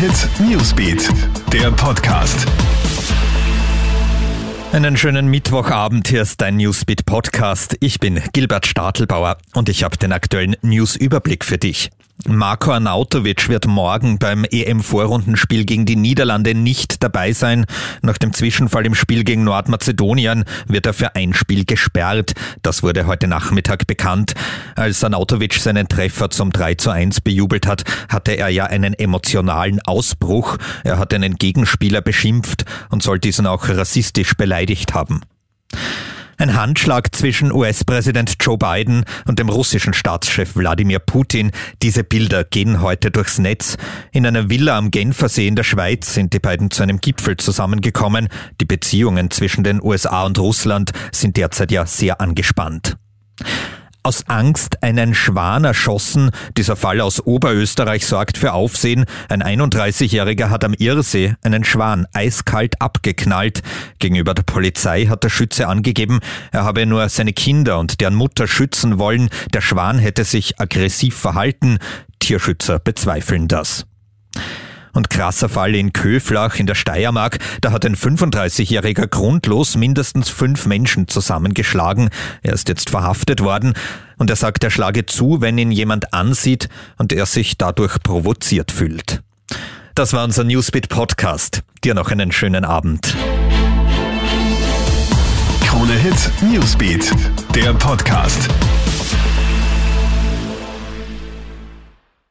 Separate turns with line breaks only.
Hit Newsbeat, der Podcast.
Einen schönen Mittwochabend, hier ist dein Newsbeat Podcast. Ich bin Gilbert Stadelbauer und ich habe den aktuellen Newsüberblick für dich. Marko Arnautovic wird morgen beim EM-Vorrundenspiel gegen die Niederlande nicht dabei sein. Nach dem Zwischenfall im Spiel gegen Nordmazedonien wird er für ein Spiel gesperrt. Das wurde heute Nachmittag bekannt. Als Arnautovic seinen Treffer zum 3 zu 1 bejubelt hat, hatte er ja einen emotionalen Ausbruch. Er hat einen Gegenspieler beschimpft und soll diesen auch rassistisch beleidigt haben. Ein Handschlag zwischen US-Präsident Joe Biden und dem russischen Staatschef Wladimir Putin. Diese Bilder gehen heute durchs Netz. In einer Villa am Genfersee in der Schweiz sind die beiden zu einem Gipfel zusammengekommen. Die Beziehungen zwischen den USA und Russland sind derzeit ja sehr angespannt aus Angst einen Schwan erschossen. Dieser Fall aus Oberösterreich sorgt für Aufsehen. Ein 31-Jähriger hat am Irsee einen Schwan eiskalt abgeknallt. Gegenüber der Polizei hat der Schütze angegeben, er habe nur seine Kinder und deren Mutter schützen wollen. Der Schwan hätte sich aggressiv verhalten. Tierschützer bezweifeln das. Und krasser Fall in Köflach in der Steiermark, da hat ein 35-Jähriger grundlos mindestens fünf Menschen zusammengeschlagen. Er ist jetzt verhaftet worden und er sagt, er schlage zu, wenn ihn jemand ansieht und er sich dadurch provoziert fühlt. Das war unser Newsbeat Podcast. Dir noch einen schönen Abend.
Krone Hit Newsbeat, der Podcast.